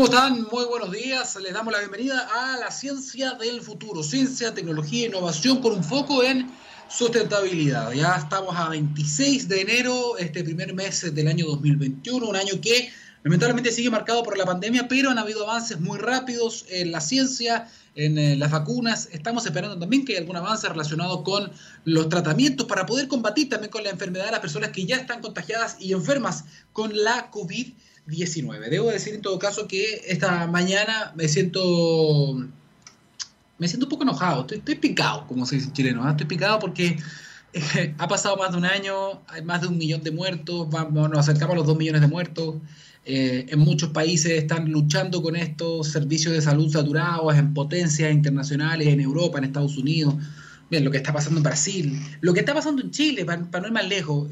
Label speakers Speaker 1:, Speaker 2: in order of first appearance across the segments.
Speaker 1: ¿Cómo están? Muy buenos días. Les damos la bienvenida a la ciencia del futuro. Ciencia, tecnología e innovación con un foco en sustentabilidad. Ya estamos a 26 de enero, este primer mes del año 2021, un año que lamentablemente sigue marcado por la pandemia, pero han habido avances muy rápidos en la ciencia, en eh, las vacunas. Estamos esperando también que haya algún avance relacionado con los tratamientos para poder combatir también con la enfermedad de las personas que ya están contagiadas y enfermas con la COVID-19. 19. Debo decir en todo caso que esta mañana me siento me siento un poco enojado, estoy, picado, como se dice en chileno, ¿ah? estoy picado porque eh, ha pasado más de un año, hay más de un millón de muertos, vamos, nos acercamos a los dos millones de muertos, eh, en muchos países están luchando con estos servicios de salud saturados, en potencias internacionales, en Europa, en Estados Unidos, Bien, lo que está pasando en Brasil, lo que está pasando en Chile, para, no ir más lejos.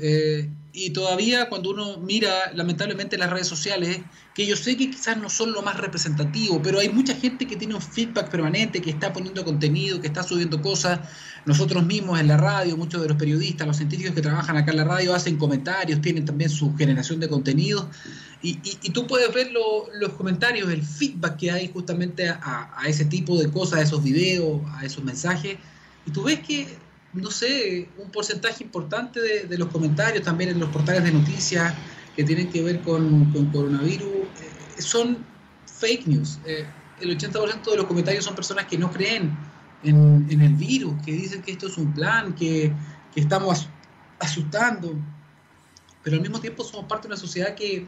Speaker 1: Y todavía cuando uno mira, lamentablemente, las redes sociales, que yo sé que quizás no son lo más representativo, pero hay mucha gente que tiene un feedback permanente, que está poniendo contenido, que está subiendo cosas. Nosotros mismos en la radio, muchos de los periodistas, los científicos que trabajan acá en la radio hacen comentarios, tienen también su generación de contenido. Y, y, tú puedes ver los comentarios, el feedback que hay justamente a, a ese tipo de cosas, a esos videos, a esos mensajes y tú ves que, no sé, un porcentaje importante de, los comentarios también en los portales de noticias que tienen que ver con, coronavirus eh, son fake news. Eh, el 80% de los comentarios son personas que no creen en, el virus, que dicen que esto es un plan, que, estamos asustando. Pero al mismo tiempo somos parte de una sociedad que,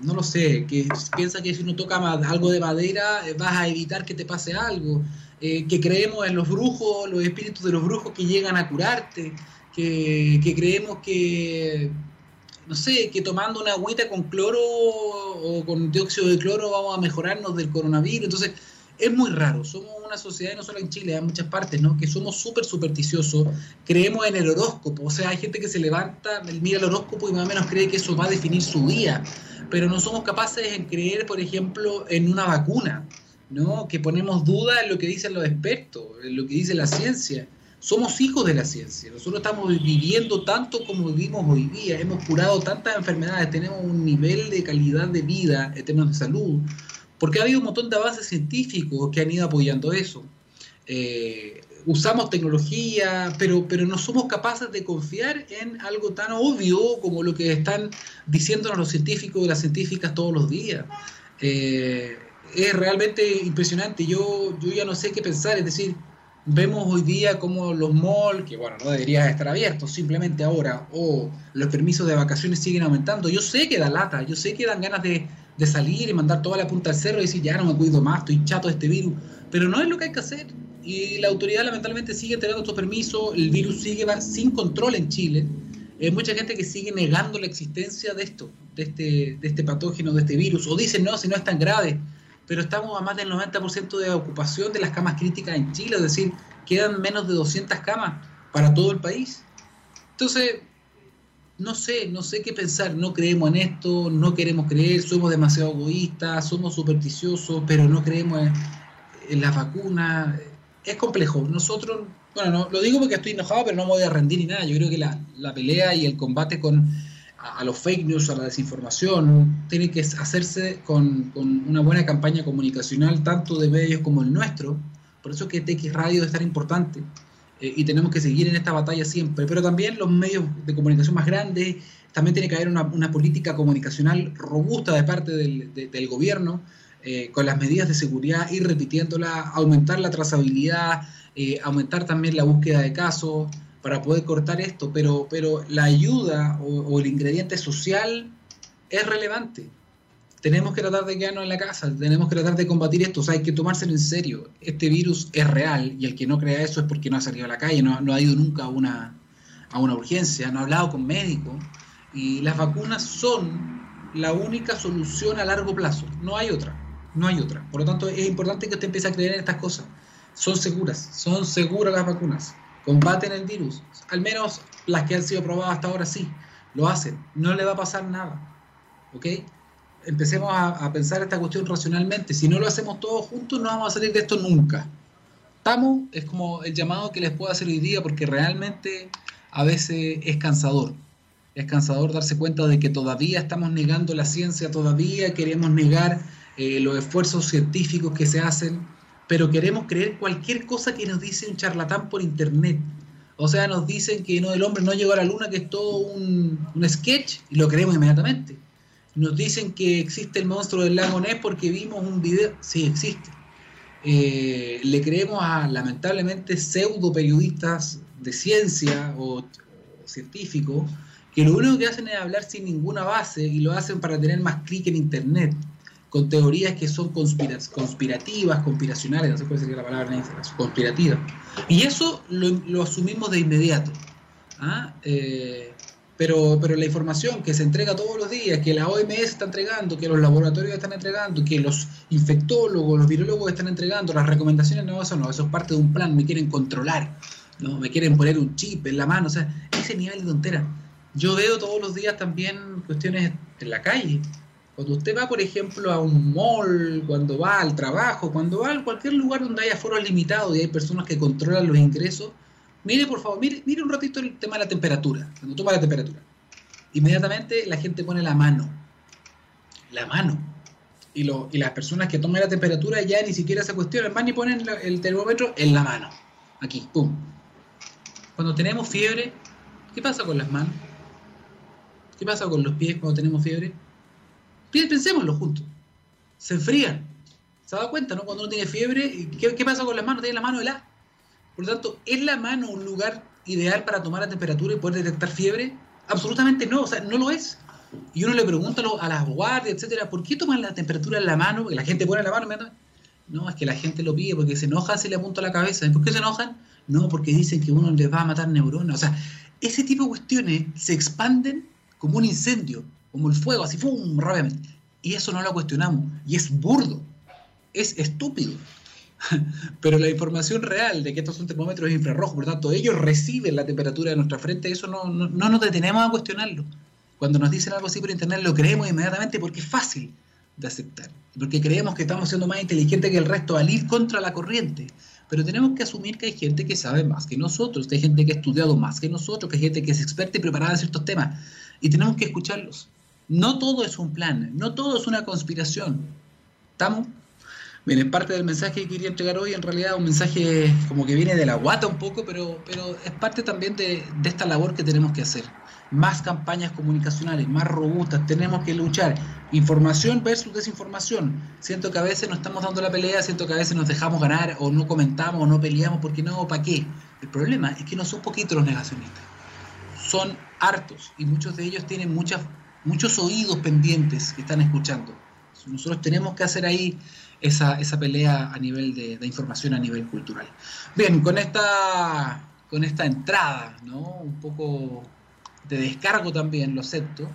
Speaker 1: no lo sé, que piensa que si uno toca algo de madera eh, vas a evitar que te pase algo. Eh, que creemos en los brujos, los espíritus de los brujos que llegan a curarte, que, creemos que, no sé, que tomando una agüita con cloro o con dióxido de cloro vamos a mejorarnos del coronavirus. Entonces, es muy raro. Somos una sociedad, no solo en Chile, en muchas partes, ¿no? Que somos súper supersticiosos, creemos en el horóscopo. O sea, hay gente que se levanta, mira el horóscopo y más o menos cree que eso va a definir su día. Pero no somos capaces en creer, por ejemplo, en una vacuna. ¿No? que ponemos duda en lo que dicen los expertos, en lo que dice la ciencia. Somos hijos de la ciencia, nosotros estamos viviendo tanto como vivimos hoy día, hemos curado tantas enfermedades, tenemos un nivel de calidad de vida en términos de salud, porque ha habido un montón de avances científicos que han ido apoyando eso. Eh, usamos tecnología, pero, pero no somos capaces de confiar en algo tan obvio como lo que están diciéndonos los científicos y las científicas todos los días. Eh, es realmente impresionante. Yo, yo ya no sé qué pensar, es decir, vemos hoy día como los malls, que bueno, no deberían estar abiertos simplemente ahora, o los permisos de vacaciones siguen aumentando. Yo sé que da lata, yo sé que dan ganas de, salir y mandar toda la punta al cerro y decir, ya no me cuido más, estoy chato de este virus, pero no es lo que hay que hacer. Y la autoridad lamentablemente sigue entregando estos permisos, el virus sigue va sin control en Chile. Hay mucha gente que sigue negando la existencia de esto, de este, de este patógeno, de este virus, o dicen, no, si no es tan grave pero estamos a más del 90% de ocupación de las camas críticas en Chile, es decir, quedan menos de 200 camas para todo el país. Entonces, no sé, no sé qué pensar, no creemos en esto, no queremos creer, somos demasiado egoístas, somos supersticiosos, pero no creemos en, las vacunas. Es complejo. Nosotros, bueno, no, lo digo porque estoy enojado, pero no me voy a rendir ni nada. Yo creo que la, la pelea y el combate con a, los fake news, a la desinformación, tiene que hacerse con, una buena campaña comunicacional, tanto de medios como el nuestro. Por eso que TX Radio es tan importante eh, y tenemos que seguir en esta batalla siempre. Pero también los medios de comunicación más grandes, también tiene que haber una, política comunicacional robusta de parte del, gobierno, eh, con las medidas de seguridad, ir repitiéndola, aumentar la trazabilidad, eh, aumentar también la búsqueda de casos para poder cortar esto, pero, pero la ayuda o, el ingrediente social es relevante. Tenemos que tratar de quedarnos en la casa, tenemos que tratar de combatir esto, o sea, hay que tomárselo en serio. Este virus es real y el que no crea eso es porque no ha salido a la calle, no, no ha ido nunca a una, a una urgencia, no ha hablado con médicos y las vacunas son la única solución a largo plazo, no hay otra, no hay otra. Por lo tanto, es importante que usted empiece a creer en estas cosas. Son seguras, son seguras las vacunas combaten el virus. Al menos las que han sido probadas hasta ahora sí, lo hacen. No le va a pasar nada. ¿Ok? Empecemos a, pensar esta cuestión racionalmente. Si no lo hacemos todos juntos, no vamos a salir de esto nunca. Estamos, es como el llamado que les puedo hacer hoy día, porque realmente a veces es cansador. Es cansador darse cuenta de que todavía estamos negando la ciencia, todavía queremos negar eh, los esfuerzos científicos que se hacen, pero queremos creer cualquier cosa que nos dice un charlatán por internet. O sea, nos dicen que no, el hombre no llegó a la luna, que es todo un, un sketch, y lo creemos inmediatamente. Nos dicen que existe el monstruo del lago Ness porque vimos un video. Sí, existe. Eh, le creemos a, lamentablemente, pseudo periodistas de ciencia o, científicos que lo único que hacen es hablar sin ninguna base y lo hacen para tener más clic en Internet, con teorías que son conspirativas, conspiracionales, no sé cuál sería la palabra en conspirativas. Y eso lo, asumimos de inmediato. ¿ah? Eh, pero, pero la información que se entrega todos los días, que la OMS está entregando, que los laboratorios están entregando, que los infectólogos, los virólogos están entregando, las recomendaciones, no, eso no, eso es parte de un plan, me quieren controlar, ¿no? me quieren poner un chip en la mano, o sea, ese nivel de tontera. Yo veo todos los días también cuestiones en la calle. Cuando usted va, por ejemplo, a un mall, cuando va al trabajo, cuando va a cualquier lugar donde haya foros limitados y hay personas que controlan los ingresos, Mire, por favor, mire, mire un ratito el tema de la temperatura, cuando toma la temperatura. Inmediatamente la gente pone la mano. La mano. Y, las personas que toman la temperatura ya ni siquiera se cuestionan, van y ponen el termómetro en la mano. Aquí, pum. Cuando tenemos fiebre, ¿qué pasa con las manos? ¿Qué pasa con los pies cuando tenemos fiebre? Pensémoslo juntos. Se enfrían. ¿Se da cuenta, no? Cuando uno tiene fiebre, ¿qué, ¿qué pasa con las manos? Tiene la mano helada. Por lo tanto, ¿es la mano un lugar ideal para tomar la temperatura y poder detectar fiebre? Absolutamente no, o sea, no lo es. Y uno le pregunta a las guardias, etcétera, ¿por qué toman la temperatura en la mano? Porque la gente pone la mano. No, es que la gente lo pide porque se enoja si le apunta la cabeza. ¿Por qué se enojan? No, porque dicen que uno les va a matar neuronas. O sea, ese tipo de cuestiones se expanden como un incendio, como el fuego, así, ¡fum! rápidamente. Y eso no lo cuestionamos. Y es burdo, es estúpido. Pero la información real de que estos son termómetros infrarrojos, por lo tanto, ellos reciben la temperatura de nuestra frente, eso no, no, nos detenemos a cuestionarlo. Cuando nos dicen algo así por internet, lo creemos inmediatamente porque es fácil de aceptar. Porque creemos que estamos siendo más inteligentes que el resto al ir contra la corriente. Pero tenemos que asumir que hay gente que sabe más que nosotros, que hay gente que ha estudiado más que nosotros, que hay gente que es experta y preparada en ciertos temas. Y tenemos que escucharlos. No todo es un plan, no todo es una conspiración. ¿Estamos? Es parte del mensaje que quería entregar hoy, en realidad un mensaje como que viene de la guata un poco, pero, pero es parte también de, esta labor que tenemos que hacer. Más campañas comunicacionales, más robustas, tenemos que luchar. Información versus desinformación. Siento que a veces nos estamos dando la pelea, siento que a veces nos dejamos ganar o no comentamos o no peleamos porque no, ¿para qué? El problema es que no son poquitos los negacionistas, son hartos y muchos de ellos tienen muchas, muchos oídos pendientes que están escuchando. Nosotros tenemos que hacer ahí esa, esa pelea a nivel de, información, a nivel cultural. Bien, con esta, con esta entrada, ¿no? un poco de descargo también, lo acepto,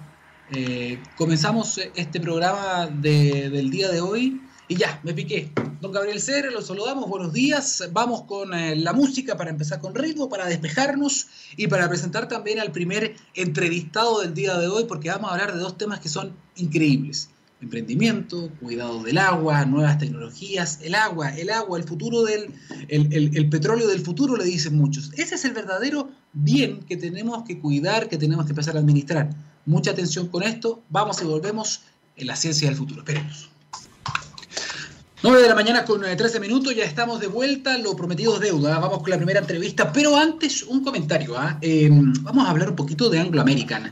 Speaker 1: eh, comenzamos este programa del día de hoy y ya, me piqué. Don Gabriel Cere, los saludamos, buenos días. Vamos con eh, la música para empezar con ritmo, para despejarnos y para presentar también al primer entrevistado del día de hoy, porque vamos a hablar de dos temas que son increíbles emprendimiento, cuidado del agua, nuevas tecnologías, el agua, el agua, el futuro del, el, petróleo del futuro, le dicen muchos. Ese es el verdadero bien que tenemos que cuidar, que tenemos que empezar a administrar. Mucha atención con esto, vamos y volvemos en la ciencia del futuro. Esperemos. 9 de la mañana con 13 eh, minutos, ya estamos de vuelta, lo prometido es deuda, vamos con la primera entrevista, pero antes un comentario, ¿ah? em, vamos a hablar un poquito de Anglo American.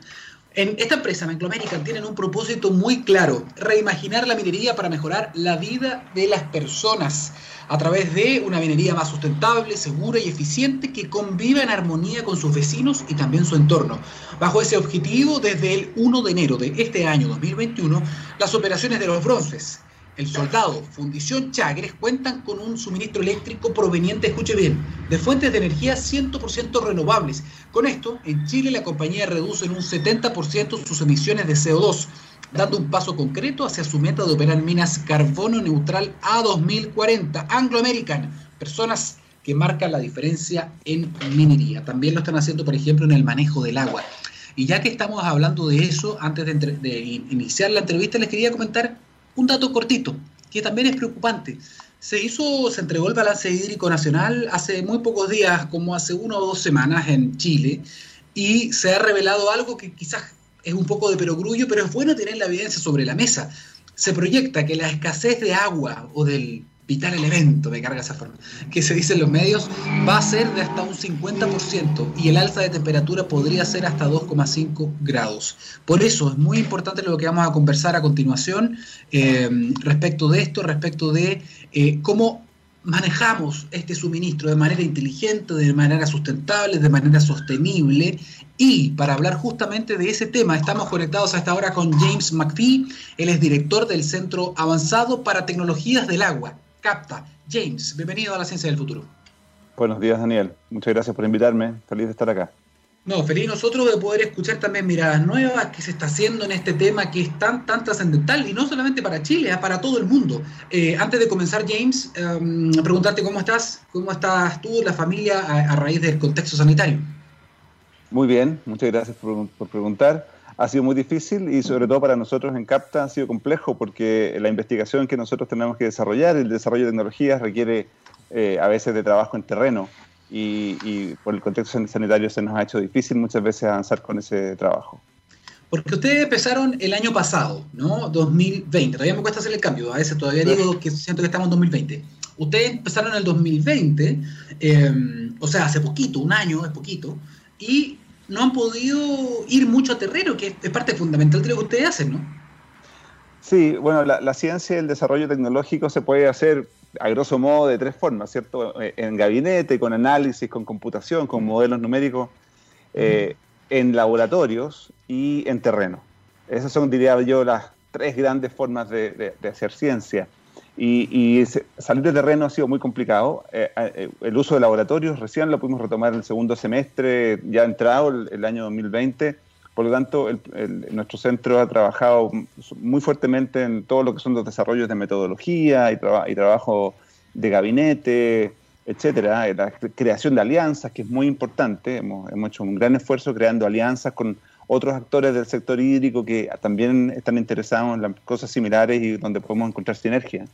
Speaker 1: En esta empresa, Anglo American, tienen un propósito muy claro, reimaginar la minería para mejorar la vida de las personas a través de una minería más sustentable, segura y eficiente que conviva en armonía con sus vecinos y también su entorno. Bajo ese objetivo, desde el 1 de enero de este año 2021, las operaciones de los bronces, el Soldado, Fundición Chagres cuentan con un suministro eléctrico proveniente, escuche bien, de fuentes de energía 100% renovables. Con esto, en Chile la compañía reduce en un 70% sus emisiones de CO2, dando un paso concreto hacia su meta de operar minas carbono neutral a 2040. Anglo American, personas que marcan la diferencia en minería. También lo están haciendo, por ejemplo, en el manejo del agua. Y ya que estamos hablando de eso, antes de, de iniciar la entrevista, les quería comentar un dato cortito, que también es preocupante. Se hizo, se entregó el balance hídrico nacional hace muy pocos días, como hace una o dos semanas en Chile, y se ha revelado algo que quizás es un poco de perogrullo, pero es bueno tener la evidencia sobre la mesa. se proyecta que la escasez de agua o del vital elemento, me carga esa forma, que se dice en los medios, va a ser de hasta un 50% y el alza de temperatura podría ser hasta 2,5 grados. Por eso es muy importante lo que vamos a conversar a continuación eh, respecto de esto, respecto de eh, cómo manejamos este suministro de manera inteligente, de manera sustentable, de manera sostenible. Y para hablar justamente de ese tema, estamos conectados a esta hora con James McPhee. Él es director del Centro Avanzado para Tecnologías del Agua, CAPTA. James, bienvenido a la Ciencia del Futuro.
Speaker 2: Buenos días, Daniel. Muchas gracias por invitarme. Feliz de estar acá.
Speaker 1: No, feliz nosotros de poder escuchar también miradas nuevas que se está haciendo en este tema que es tan, tan trascendental y no solamente para Chile, para todo el mundo. Eh, antes de comenzar, James, um, preguntarte cómo estás, cómo estás tú, la familia, a, raíz del contexto sanitario.
Speaker 2: Muy bien, muchas gracias por, por, preguntar. Ha sido muy difícil y sobre todo para nosotros en CAPTA ha sido complejo porque la investigación que nosotros tenemos que desarrollar, el desarrollo de tecnologías requiere eh, a veces de trabajo en terreno y, por el contexto sanitario se nos ha hecho difícil muchas veces avanzar con ese trabajo.
Speaker 1: Porque ustedes empezaron el año pasado, ¿no? 2020. Todavía me cuesta hacer el cambio. A veces todavía digo que siento que estamos en 2020. Ustedes empezaron en el 2020, em, o sea, hace poquito, un año, es poquito, y no han podido ir mucho a terreno, que es parte fundamental de lo que ustedes hacen, ¿no?
Speaker 2: Sí, bueno, la, la ciencia y el desarrollo tecnológico se puede hacer a grosso modo de tres formas, ¿cierto? Eh, en gabinete, con análisis, con computación, con modelos numéricos, eh, en laboratorios y en terreno. Esas son, diría yo, las tres grandes formas de, hacer ciencia. Y, salir de terreno ha sido muy complicado. Eh, el uso de laboratorios recién lo pudimos retomar el segundo semestre, ya entrado el, el año 2020 por lo tanto, nuestro centro ha trabajado muy fuertemente en todo lo que son los desarrollos de metodología y, trabajo de gabinete, etcétera, la creación de alianzas, que es muy importante. Hemos, hemos, hecho un gran esfuerzo creando alianzas con otros actores del sector hídrico que también están interesados en las cosas similares y donde podemos encontrar sinergia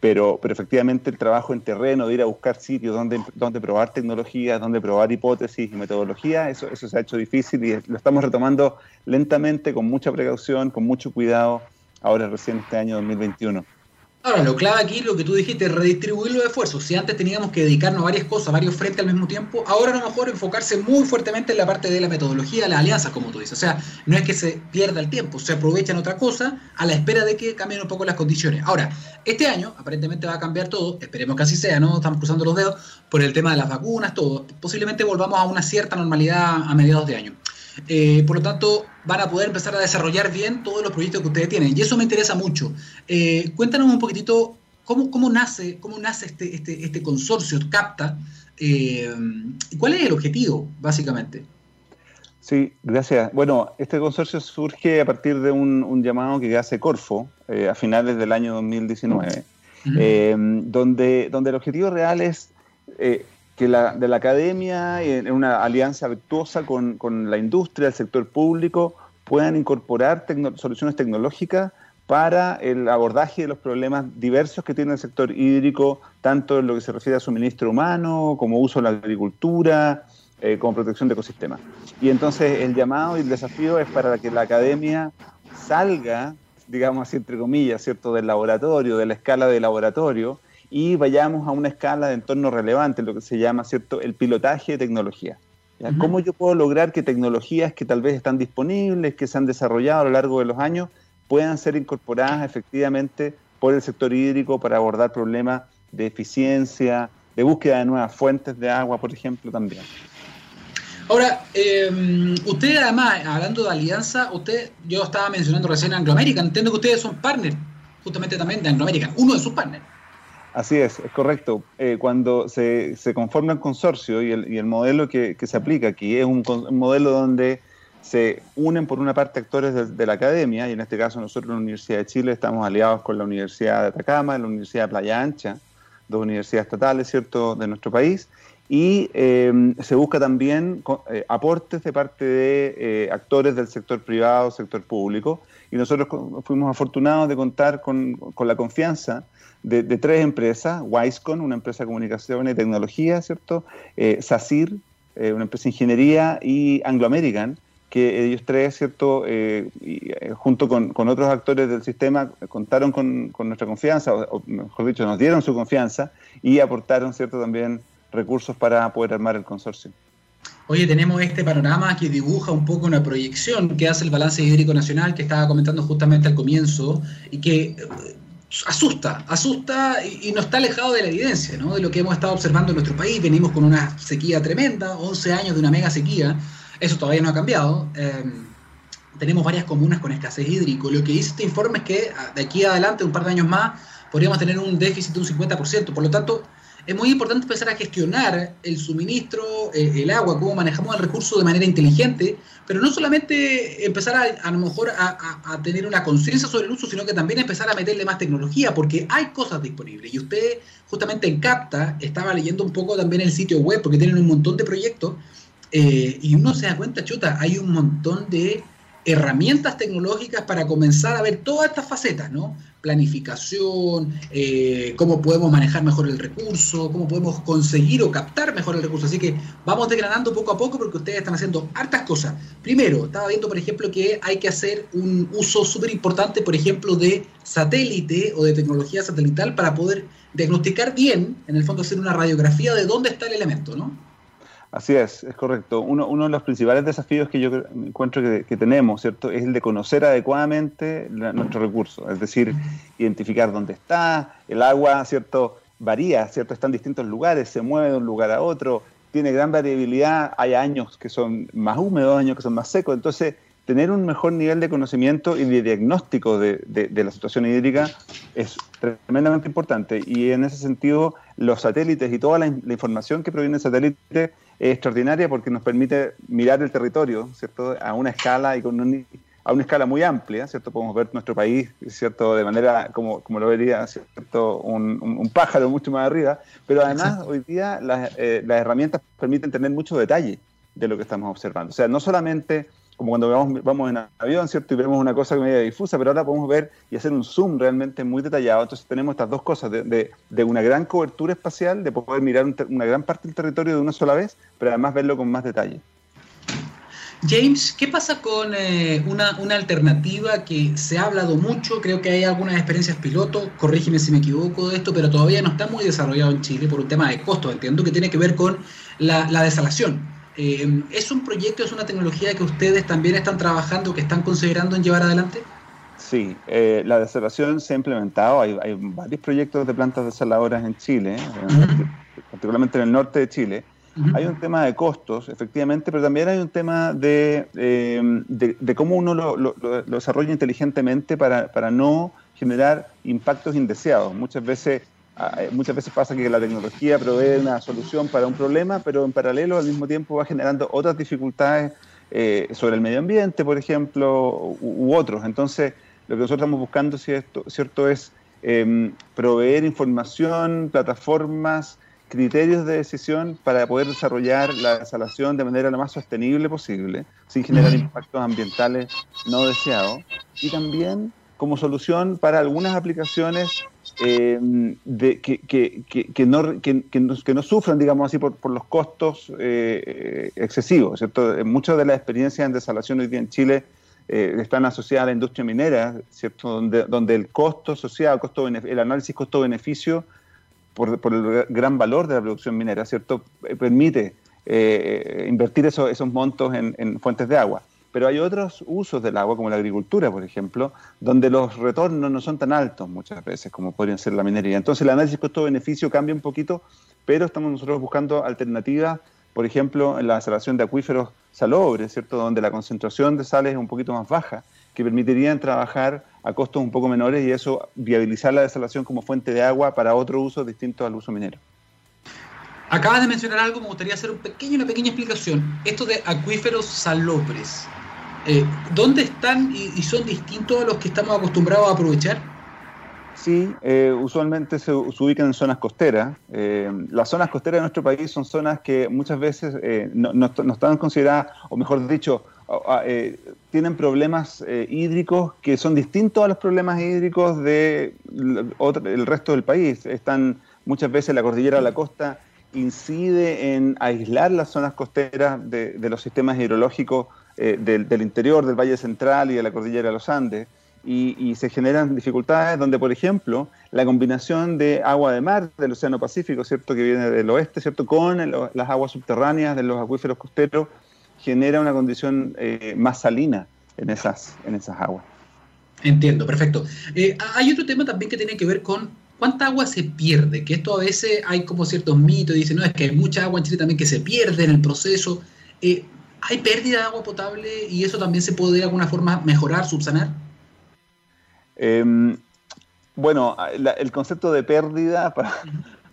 Speaker 2: pero, pero efectivamente el trabajo en terreno, de ir a buscar sitios donde, donde probar tecnologías, donde probar hipótesis y metodologías, eso, eso se ha hecho difícil y lo estamos retomando lentamente, con mucha precaución, con mucho cuidado, ahora recién este año 2021.
Speaker 1: Ahora, lo clave aquí, lo que tú dijiste, redistribuir los esfuerzos. Si antes teníamos que dedicarnos a varias cosas, varios frentes al mismo tiempo, ahora a lo mejor enfocarse muy fuertemente en la parte de la metodología, la alianza, como tú dices. O sea, no es que se pierda el tiempo, se aprovecha en otra cosa a la espera de que cambien un poco las condiciones. Ahora, este año aparentemente va a cambiar todo, esperemos que así sea, ¿no? Estamos cruzando los dedos por el tema de las vacunas, todo. Posiblemente volvamos a una cierta normalidad a mediados de año. Eh, por lo tanto, van a poder empezar a desarrollar bien todos los proyectos que ustedes tienen. Y eso me interesa mucho. Eh, cuéntanos un poquitito cómo, cómo nace, cómo nace este, este, este consorcio CAPTA eh, y cuál es el objetivo, básicamente.
Speaker 2: Sí, gracias. Bueno, este consorcio surge a partir de un, llamado que hace Corfo a finales del año 2019, donde, donde el objetivo real es que la, de la academia, en una alianza virtuosa con, con la industria, el sector público, puedan incorporar soluciones tecnológicas para el abordaje de los problemas diversos que tiene el sector hídrico, tanto en lo que se refiere a suministro humano, como uso de la agricultura, eh, como protección de ecosistemas. Y entonces el llamado y el desafío es para que la academia salga, digamos así, entre comillas, ¿cierto?, del laboratorio, de la escala de laboratorio, y vayamos a una escala de entorno relevante, lo que se llama ¿cierto? el pilotaje de tecnología. ¿Cómo yo puedo lograr que tecnologías que tal vez están disponibles, que se han desarrollado a lo largo de los años, puedan ser incorporadas efectivamente por el sector hídrico para abordar problemas de eficiencia, de búsqueda de nuevas fuentes de agua, por ejemplo, también?
Speaker 1: Ahora, eh, usted además, hablando de alianza, usted, yo estaba mencionando recién Anglo American, entiendo que ustedes son partners, justamente también de Anglo American, uno de sus partners.
Speaker 2: Así es, es correcto. Eh, cuando se, conforma el consorcio y el, y el modelo que, se aplica aquí es un, modelo donde se unen por una parte actores de, la academia, y en este caso nosotros en la Universidad de Chile estamos aliados con la Universidad de Atacama, la Universidad de Playa Ancha, dos universidades estatales, ¿cierto?, de nuestro país, y eh, se busca también eh, aportes de parte de actores del sector privado, sector público, y nosotros fuimos afortunados de contar con, con la confianza de, tres empresas, Wisecon, una empresa de comunicación y tecnología, ¿cierto? Eh, SACIR, eh, una empresa de ingeniería, y Anglo American, que ellos tres, ¿cierto? Eh, eh, junto con, con, otros actores del sistema, contaron con, con nuestra confianza, o, mejor dicho, nos dieron su confianza y aportaron, ¿cierto?, también recursos para poder armar el consorcio.
Speaker 1: Oye, tenemos este panorama que dibuja un poco una proyección que hace el balance hídrico nacional que estaba comentando justamente al comienzo y que asusta, asusta y, no está alejado de la evidencia, ¿no? De lo que hemos estado observando en nuestro país. Venimos con una sequía tremenda, 11 años de una mega sequía eso todavía no ha cambiado. Em, tenemos varias comunas con escasez hídrico. Lo que dice este informe es que ah, de aquí adelante, un par de años más, podríamos tener un déficit de un 50%. Por lo tanto, es muy importante empezar a gestionar el suministro, eh, el agua, cómo manejamos el recurso de manera inteligente, pero no solamente empezar a, a lo mejor a, tener una conciencia sobre el uso, sino que también empezar a meterle más tecnología, porque hay cosas disponibles. Y usted justamente en CAPTA estaba leyendo un poco también el sitio web, porque tienen un montón de proyectos eh, y uno se da cuenta, chuta, hay un montón de herramientas tecnológicas para comenzar a ver todas estas facetas, ¿no? Planificación, eh, cómo podemos manejar mejor el recurso, cómo podemos conseguir o captar mejor el recurso. Así que vamos desgranando poco a poco porque ustedes están haciendo hartas cosas. Primero, estaba viendo, por ejemplo, que hay que hacer un uso súper importante, por ejemplo, de satélite o de tecnología satelital para poder diagnosticar bien, en el fondo hacer una radiografía de dónde está el elemento, ¿no?
Speaker 2: Así es, es correcto. Uno, uno, de los principales desafíos que yo encuentro que, tenemos, ¿cierto?, es el de conocer adecuadamente nuestro recurso, es decir, identificar dónde está, el agua, ¿cierto?, varía, ¿cierto?, está en distintos lugares, se mueve de un lugar a otro, tiene gran variabilidad, hay años que son más húmedos, años que son más secos, entonces tener un mejor nivel de conocimiento y de diagnóstico de, de la situación hídrica es tremendamente importante y en ese sentido los satélites y toda la, información que proviene del satélite es extraordinaria porque nos permite mirar el territorio, ¿cierto? A una escala y con a una escala muy amplia, ¿cierto? Podemos ver nuestro país, ¿cierto? De manera como, como lo vería, ¿cierto? Un, un, pájaro mucho más arriba, pero además hoy día las, eh, las herramientas permiten tener mucho detalle de lo que estamos observando. O sea, no solamente como cuando vamos, vamos en avión, ¿cierto? Y vemos una cosa que medio difusa, pero ahora podemos ver y hacer un zoom realmente muy detallado. Entonces tenemos estas dos cosas, de, de, una gran cobertura espacial, de poder mirar una gran parte del territorio de una sola vez, pero además verlo con más detalle.
Speaker 1: James, ¿qué pasa con eh, una, una, alternativa que se ha hablado mucho? Creo que hay algunas experiencias piloto, corrígeme si me equivoco de esto, pero todavía no está muy desarrollado en Chile por un tema de costo. Entiendo que tiene que ver con la desalación. Eh, ¿Es un proyecto, es una tecnología que ustedes también están trabajando, que están considerando en llevar adelante?
Speaker 2: Sí, eh, la desalación se ha implementado, hay, varios proyectos de plantas desaladoras en Chile, eh, particularmente en el norte de Chile. Hay un tema de costos, efectivamente, pero también hay un tema de, de, cómo uno lo, lo, desarrolla inteligentemente para, para no generar impactos indeseados. Muchas veces muchas veces pasa que la tecnología provee una solución para un problema, pero en paralelo al mismo tiempo va generando otras dificultades eh, sobre el medio ambiente, por ejemplo, u, otros. Entonces, lo que nosotros estamos buscando, ¿cierto, cierto es em, proveer información, plataformas, criterios de decisión para poder desarrollar la desalación de manera lo más sostenible posible, sin generar impactos ambientales no deseados. Y también como solución para algunas aplicaciones eh, de, que, que, que, no, que, no, sufran, digamos así, por, por los costos eh, excesivos. ¿cierto? Muchas de las experiencias en desalación hoy día en Chile eh, están asociadas a la industria minera, ¿cierto? Donde, donde el costo asociado, costo el análisis costo-beneficio, por, por, el gran valor de la producción minera, ¿cierto? permite invertir esos montos en, en fuentes de agua. Pero hay otros usos del agua, como la agricultura, por ejemplo, donde los retornos no son tan altos muchas veces como podrían ser la minería. Entonces el análisis costo-beneficio cambia un poquito, pero estamos nosotros buscando alternativas, por ejemplo, en la desalación de acuíferos salobres, ¿cierto? donde la concentración de sales es un poquito más baja, que permitirían trabajar a costos un poco menores y eso viabilizar la desalación como fuente de agua para otro uso distinto al uso minero.
Speaker 1: Acabas de mencionar algo, me gustaría hacer un pequeño, una pequeña explicación. Esto de acuíferos salobres. Eh, ¿Dónde están y, son distintos a los que estamos acostumbrados a aprovechar?
Speaker 2: Sí, eh, usualmente se, ubican en zonas costeras. Eh, las zonas costeras de nuestro país son zonas que muchas veces no, no, están consideradas, o mejor dicho, tienen problemas hídricos que son distintos a los problemas hídricos del de resto del país. Están muchas veces la cordillera de la costa incide en aislar las zonas costeras de los sistemas hidrológicos eh, del, interior del Valle Central y de la cordillera de los Andes, y, se generan dificultades donde, por ejemplo, la combinación de agua de mar del Océano Pacífico, ¿cierto? que viene del oeste, ¿cierto? con las aguas subterráneas de los acuíferos costeros, genera una condición eh, más salina en esas, en esas aguas.
Speaker 1: Entiendo, perfecto. Eh, hay otro tema también que tiene que ver con cuánta agua se pierde, que esto a veces hay como ciertos mitos, dicen, no, es que hay mucha agua en Chile también que se pierde en el proceso. ¿Hay pérdida de agua potable y eso también se puede de alguna forma mejorar, subsanar?
Speaker 2: Em, bueno, el concepto de pérdida para,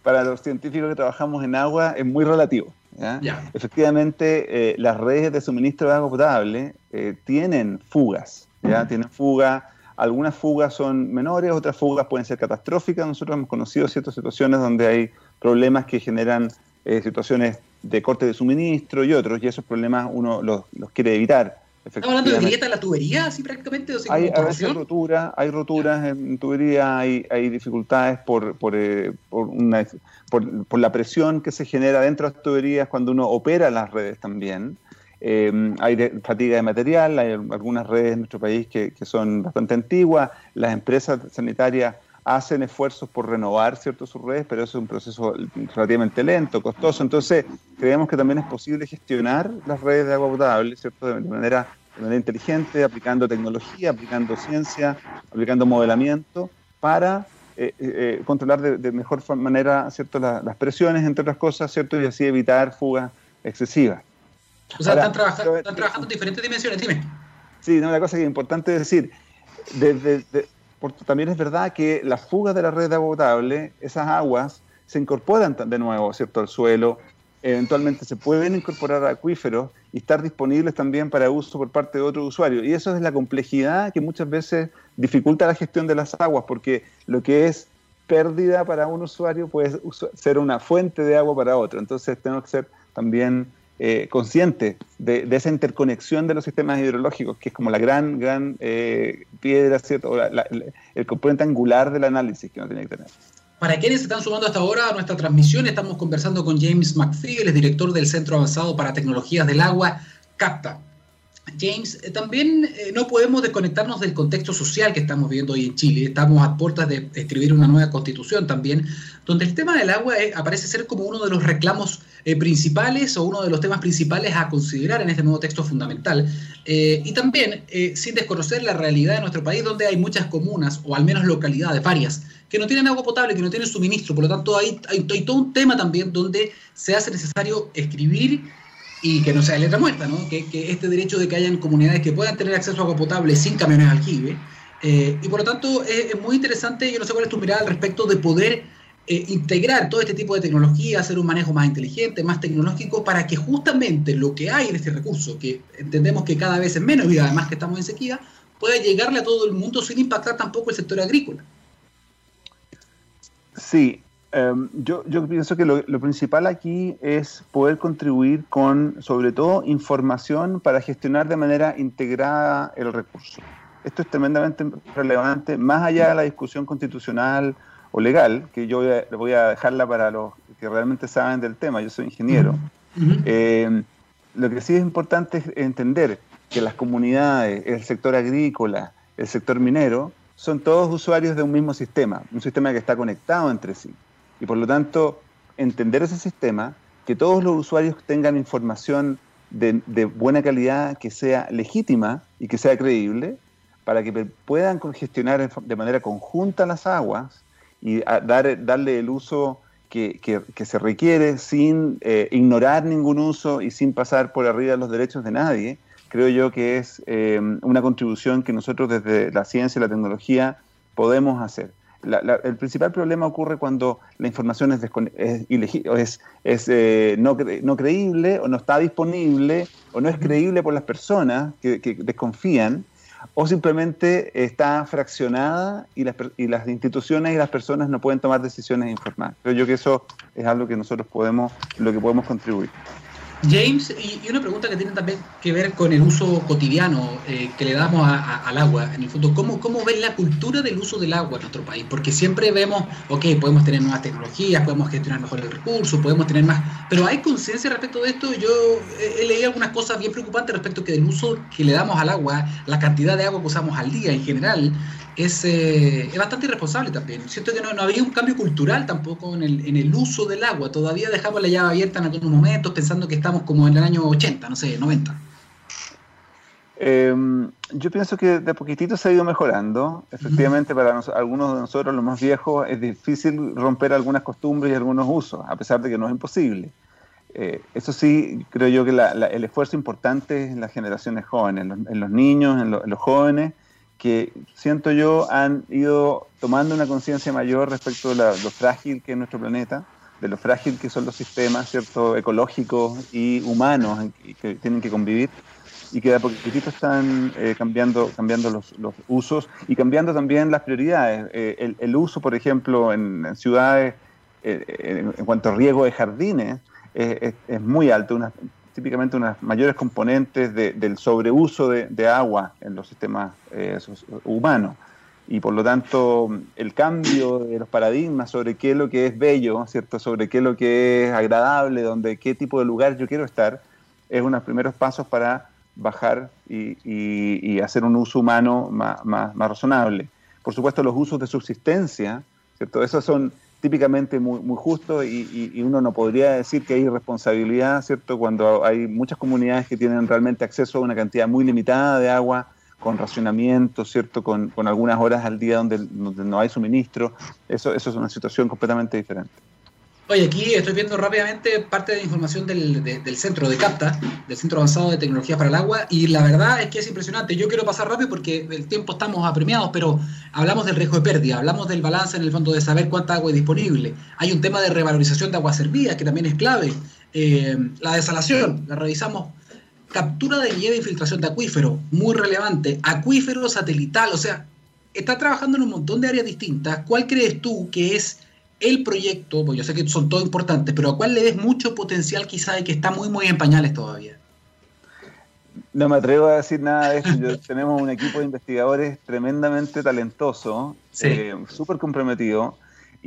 Speaker 2: para, los científicos que trabajamos en agua es muy relativo. Efectivamente, eh, las redes de suministro de agua potable tienen fugas, ¿ya? tienen fugas algunas fugas son menores, otras fugas pueden ser catastróficas. Nosotros hemos conocido ciertas situaciones donde hay problemas que generan eh, situaciones de corte de suministro y otros, y esos problemas uno los, quiere evitar.
Speaker 1: ¿Estamos hablando de grieta en la tubería, así prácticamente? O
Speaker 2: hay a veces rotura, hay roturas en tubería, hay, hay dificultades por, por, eh, por, una, por, por, la presión que se genera dentro de las tuberías cuando uno opera las redes también. Eh, hay fatiga de material, hay algunas redes en nuestro país que, son bastante antiguas, las empresas sanitarias hacen esfuerzos por renovar cierto sus redes, pero eso es un proceso relativamente lento, costoso. Entonces, creemos que también es posible gestionar las redes de agua potable ¿cierto? De, manera, de manera inteligente, aplicando tecnología, aplicando ciencia, aplicando modelamiento para eh, eh, controlar de, mejor manera ¿cierto? las presiones, entre otras cosas, ¿cierto? y así evitar fugas excesivas.
Speaker 1: O sea, están, trabajando, están trabajando en diferentes dimensiones, dime.
Speaker 2: Sí, no, una cosa que es importante decir, también es verdad que las fugas de la red de agua potable, esas aguas se incorporan de nuevo, ¿cierto?, al suelo, eventualmente se pueden incorporar acuíferos y estar disponibles también para uso por parte de otros usuarios. Y eso es la complejidad que muchas veces dificulta la gestión de las aguas, porque lo que es pérdida para un usuario puede ser una fuente de agua para otro. Entonces tenemos que ser también eh, consciente de, esa interconexión de los sistemas hidrológicos, que es como la gran, gran eh, piedra, ¿cierto? el componente angular del análisis que uno tiene que tener.
Speaker 1: Para quienes se están sumando hasta ahora a nuestra transmisión, estamos conversando con James McPhail, director del Centro Avanzado para Tecnologías del Agua, CAPTA. James, eh, también eh, no podemos desconectarnos del contexto social que estamos viviendo hoy en Chile. Estamos a puertas de escribir una nueva constitución también, donde el tema del agua eh, aparece ser como uno de los reclamos principales o uno de los temas principales a considerar en este nuevo texto fundamental. y también, sin desconocer la realidad de nuestro país, donde hay muchas comunas, o al menos localidades, varias, que no tienen agua potable, que no tienen suministro. Por lo tanto, hay, todo un tema también donde se hace necesario escribir y que no sea letra muerta, ¿no? Que, este derecho de que hayan comunidades que puedan tener acceso a agua potable sin camiones aljibe. Eh, y por lo tanto es, muy interesante, yo no sé cuál es tu mirada al respecto de poder eh, integrar todo este tipo de tecnología, hacer un manejo más inteligente, más tecnológico, para que justamente lo que hay en este recurso, que entendemos que cada vez es menos y además que estamos en sequía, pueda llegarle a todo el mundo sin impactar tampoco el sector agrícola.
Speaker 2: Sí, Em, yo, pienso que lo, principal aquí es poder contribuir con, sobre todo, información para gestionar de manera integrada el recurso. Esto es tremendamente relevante, más allá de la discusión constitucional o legal, que yo voy a, dejarla para los que realmente saben del tema, yo soy ingeniero. Em, lo que sí es importante es entender que las comunidades, el sector agrícola, el sector minero, son todos usuarios de un mismo sistema, un sistema que está conectado entre sí. Y por lo tanto, entender ese sistema, que todos los usuarios tengan información de, buena calidad, que sea legítima y que sea creíble, para que puedan gestionar de manera conjunta las aguas y dar, darle el uso que, se requiere sin eh, ignorar ningún uso y sin pasar por arriba de los derechos de nadie, creo yo que es eh, una contribución que nosotros desde la ciencia y la tecnología podemos hacer el principal problema ocurre cuando la información es, es, es, eh, no, no, creíble o no está disponible o no es creíble por las personas que, desconfían o simplemente está fraccionada y las, y las, instituciones y las personas no pueden tomar decisiones informadas. Creo yo que eso es algo que nosotros podemos, lo que podemos contribuir.
Speaker 1: James, y, una pregunta que tiene también que ver con el uso cotidiano eh, que le damos al agua, en el fondo, ¿cómo, ¿cómo ven la cultura del uso del agua en nuestro país? Porque siempre vemos, ok, podemos tener nuevas tecnologías, podemos gestionar mejor el recurso, podemos tener más, pero ¿hay conciencia respecto de esto? Yo he, leído algunas cosas bien preocupantes respecto que del uso que le damos al agua, la cantidad de agua que usamos al día en general, es, eh, es bastante irresponsable también. Siento que no, no había un cambio cultural tampoco en el, en el uso del agua. Todavía dejamos la llave abierta en algunos momentos pensando que estamos como en el año 80, no sé, 90.
Speaker 2: Em, yo pienso que de poquitito se ha ido mejorando. Efectivamente, para algunos de nosotros, los más viejos, es difícil romper algunas costumbres y algunos usos, a pesar de que no es imposible. Eh, eso sí, creo yo que el esfuerzo importante es en las generaciones jóvenes, en los, niños, en los jóvenes, que siento yo han ido tomando una conciencia mayor respecto de lo frágil que es nuestro planeta, de lo frágil que son los sistemas cierto ecológicos y humanos que tienen que convivir y que de a poquitito están eh, cambiando, cambiando los, usos y cambiando también las prioridades. Eh, el, uso, por ejemplo, en, ciudades, eh, en, cuanto a riego de jardines, es, es muy alto. Una, típicamente unas mayores componentes del sobreuso de, agua en los sistemas eh, humanos. Y por lo tanto, el cambio de los paradigmas sobre qué es lo que es bello, ¿cierto? sobre qué es lo que es agradable, donde qué tipo de lugar yo quiero estar, es uno de los primeros pasos para bajar y, hacer un uso humano más, más, más razonable. Por supuesto, los usos de subsistencia, ¿cierto? esos son típicamente muy, muy justo y, uno no podría decir que hay irresponsabilidad, ¿cierto? Cuando hay muchas comunidades que tienen realmente acceso a una cantidad muy limitada de agua, con racionamiento, ¿cierto? Con, con algunas horas al día donde, donde no hay suministro. Eso, eso es una situación completamente diferente.
Speaker 1: Oye, aquí estoy viendo rápidamente parte de información del, del, centro de CAPTA, del Centro Avanzado de Tecnología para el Agua, y la verdad es que es impresionante. Yo quiero pasar rápido porque el tiempo estamos apremiados, pero hablamos del riesgo de pérdida, hablamos del balance en el fondo de saber cuánta agua es disponible. Hay un tema de revalorización de agua servida que también es clave. Eh, la desalación, la revisamos. Captura de nieve e infiltración de acuífero, muy relevante. Acuífero satelital, o sea, está trabajando en un montón de áreas distintas. ¿Cuál crees tú que es el proyecto, pues yo sé que son todos importantes, pero ¿a cuál le ves mucho potencial quizá y que está muy, muy en pañales todavía?
Speaker 2: No me atrevo a decir nada de esto. tenemos un equipo de investigadores tremendamente talentoso, eh, súper comprometido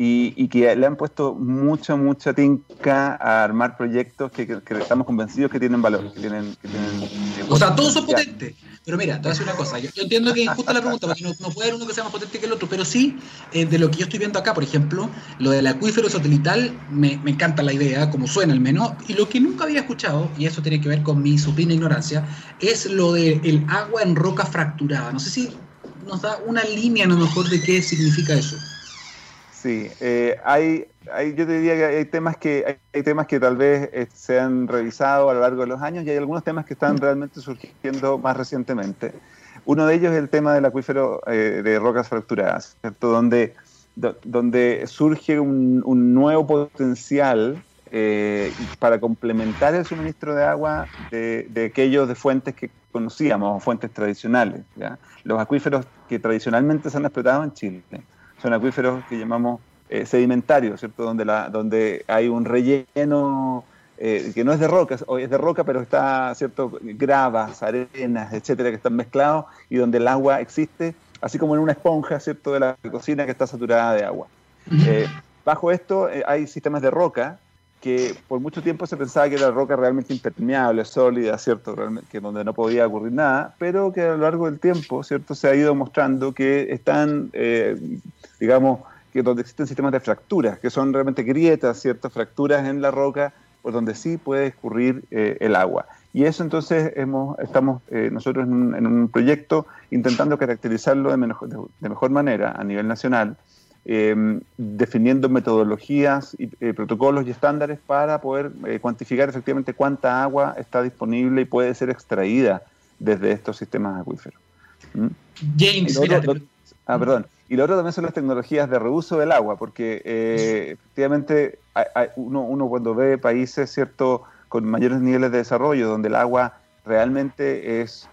Speaker 2: y, que le han puesto mucha, mucha tinca a armar proyectos que, estamos convencidos que tienen valor. Que tienen,
Speaker 1: o sea, todos son potentes. Pero mira, te voy a decir una cosa. Yo, entiendo que es injusta la pregunta, porque no, puede haber uno que sea más potente que el otro, pero sí, eh, de lo que yo estoy viendo acá, por ejemplo, lo del acuífero satelital, me, me, encanta la idea, como suena al menos, y lo que nunca había escuchado, y eso tiene que ver con mi supina ignorancia, es lo del agua en roca fracturada. No sé si nos da una línea a lo mejor de qué significa eso.
Speaker 2: Sí, eh, hay, hay, yo te diría que hay temas que hay, temas que tal vez eh, se han revisado a lo largo de los años y hay algunos temas que están realmente surgiendo más recientemente. Uno de ellos es el tema del acuífero eh, de rocas fracturadas, ¿cierto? Donde, donde surge un, un nuevo potencial para complementar el suministro de agua de, de, aquellos de fuentes que conocíamos, fuentes tradicionales. ¿ya? Los acuíferos que tradicionalmente se han explotado en Chile son acuíferos que llamamos eh, sedimentarios, ¿cierto? Donde, la, donde hay un relleno eh, que no es de roca, o es de roca, pero está, ¿cierto? Gravas, arenas, etcétera, que están mezclados y donde el agua existe, así como en una esponja, ¿cierto? De la cocina que está saturada de agua. Eh, bajo esto hay sistemas de roca que por mucho tiempo se pensaba que era roca realmente impermeable, sólida, ¿cierto? que donde no podía ocurrir nada, pero que a lo largo del tiempo, ¿cierto? Se ha ido mostrando que están, eh, digamos, que donde existen sistemas de fracturas, que son realmente grietas, ¿cierto? Fracturas en la roca por donde sí puede escurrir eh, el agua. Y eso entonces hemos, estamos eh, nosotros en un, en un, proyecto intentando caracterizarlo de mejor, de mejor manera a nivel nacional, Em, definiendo metodologías, y, eh, protocolos y estándares para poder eh, cuantificar efectivamente cuánta agua está disponible y puede ser extraída desde estos sistemas acuíferos.
Speaker 1: ¿Mm? James,
Speaker 2: ah, perdón. Y lo otro también son las tecnologías de reuso del agua, porque eh, efectivamente uno, uno, cuando ve países cierto con mayores niveles de desarrollo, donde el agua realmente es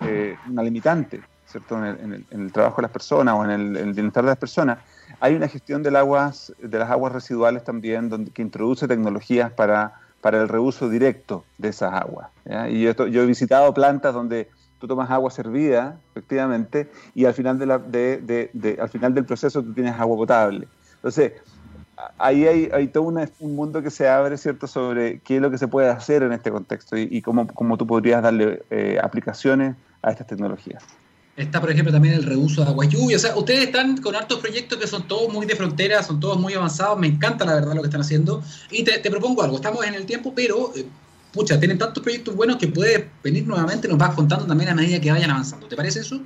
Speaker 2: una limitante, ¿cierto? En el, trabajo de las personas o en el bienestar de las personas, hay una gestión del aguas, de las aguas residuales también, donde, que introduce tecnologías para para el reuso directo de esas aguas. Y yo, he visitado plantas donde tú tomas agua servida, efectivamente, y al final, de la, de, al final del proceso tú tienes agua potable. Entonces, ahí hay, hay todo un mundo que se abre, ¿cierto?, sobre qué es lo que se puede hacer en este contexto y, cómo, cómo, tú podrías darle eh, aplicaciones a estas tecnologías.
Speaker 1: Está, por ejemplo, también el reuso de agua lluvia. O sea, ustedes están con hartos proyectos que son todos muy de frontera, son todos muy avanzados. Me encanta, la verdad, lo que están haciendo. Y te, propongo algo. Estamos en el tiempo, pero, eh, pucha, tienen tantos proyectos buenos que puede venir nuevamente. Nos vas contando también a medida que vayan avanzando. ¿Te parece eso?